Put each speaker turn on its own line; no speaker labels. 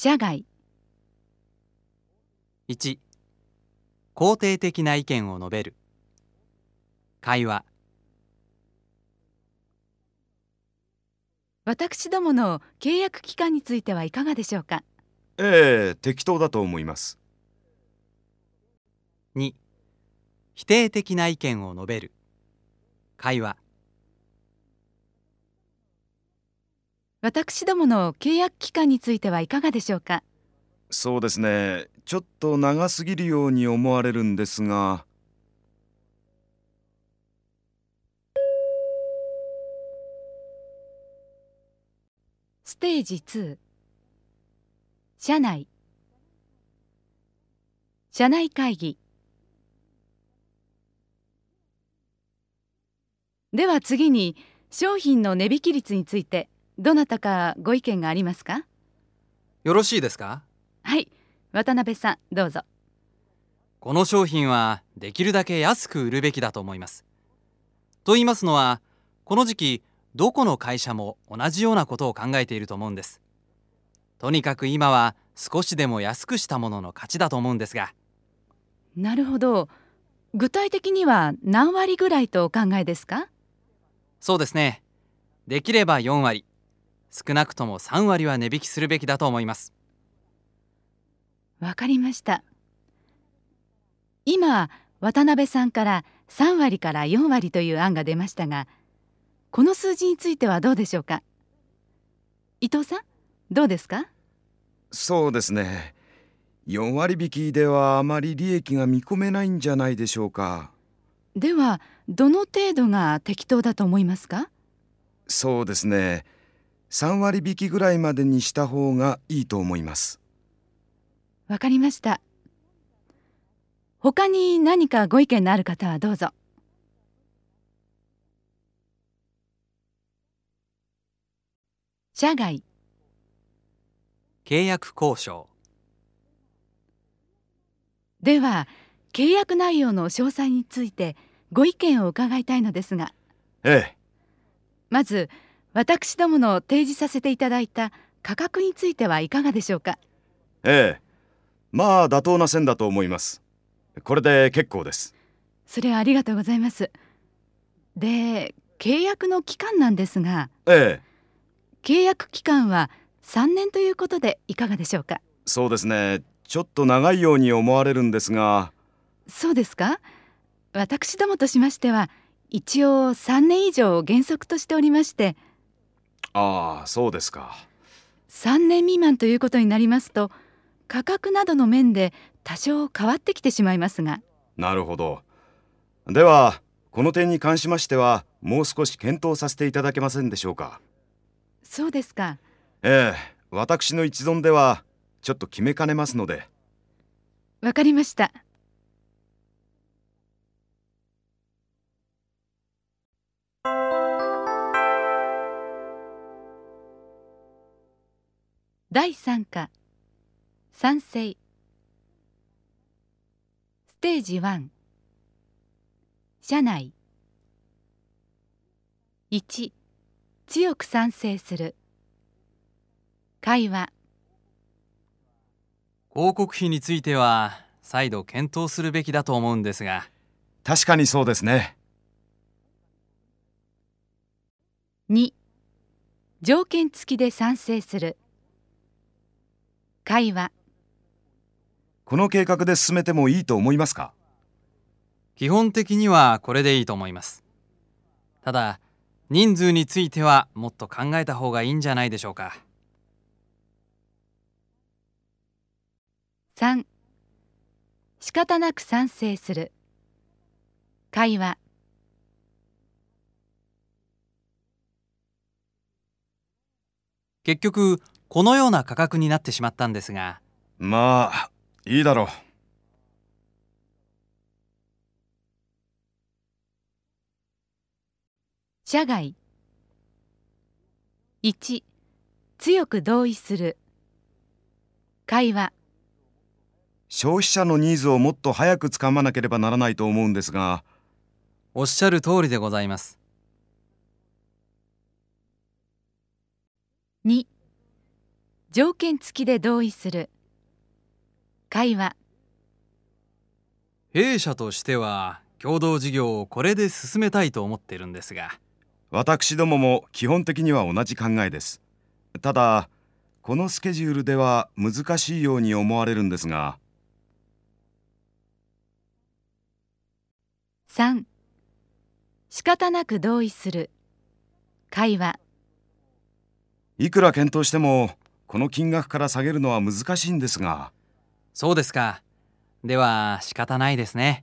社外。
1肯定的な意見を述べる。会話。
私どもの契約期間についてはいかがでしょうか？
ええ適当だと思います。
2否定的な意見を述べる。会話
私どもの契約期間についてはいかがでしょうか？
そうですね。ちょっと長すぎるように思われるんですが。
ステージ2社内。社内会議。では次に商品の値引き率についてどなたかご意見がありますか？
よろしいですか？
はい渡辺さんどうぞ。
この商品はできるだけ安く売るべきだと思います。と言いますのはこの時期どこの会社も同じようなことを考えていると思うんです。とにかく今は少しでも安くしたものの勝ちだと思うんですが。
なるほど。具体的には何割ぐらいとお考えですか？
そうですね。できれば4割少なくとも3割は値引きするべきだと思います。
わかりました。今渡辺さんから3割から4割という案が出ましたがこの数字についてはどうでしょうか？伊藤さんどうですか？
そうですね。4割引きではあまり利益が見込めないんじゃないでしょうか。
ではどの程度が適当だと思いますか？
そうですね3割引きぐらいまでにした方がいいと思います。
わかりました。他に何かご意見のある方はどうぞ。社外。
契約交渉。
では契約内容の詳細についてご意見を伺いたいのですが。
ええ。
まず私どもの提示させていただいた価格についてはいかがでしょうか？
ええ。まあ妥当な線だと思います。これで結構です。
それはありがとうございます。で契約の期間なんですが
ええ。
契約期間は3年ということでいかがでしょうか？
そうですね。ちょっと長いように思われるんですが。
そうですか？私どもとしましては一応3年以上を原則としておりまして
ああそうですか。
3年未満ということになりますと価格などの面で多少変わってきてしまいますが。
なるほど。ではこの点に関しましてはもう少し検討させていただけませんでしょうか。
そうですか。
ええ私の一存ではちょっと決めかねますので。
わかりました第3課。賛成。ステージ1社内。1強く賛成する。会話。
広告費については再度検討するべきだと思うんですが。
確かにそうですね。
2条件付きで賛成する会話。
この計画で進めてもいいと思いますか？
基本的にはこれでいいと思います。ただ人数についてはもっと考えた方がいいんじゃないでしょうか。
3仕方なく賛成する。会話。
結局このような価格になってしまったんですが。
まあいいだろう。
社外。1強く同意する。会話。
消費者のニーズをもっと早くつかまなければならないと思うんですが。
おっしゃる通りでございます。
2条件付きで同意する。会話。
弊社としては共同事業をこれで進めたいと思っているんですが。
私どもも基本的には同じ考えです。ただこのスケジュールでは難しいように思われるんですが。
3仕方なく同意する。会話。
いくら検討してもこの金額から下げるのは難しいんですが。
そうですか。では仕方ないですね。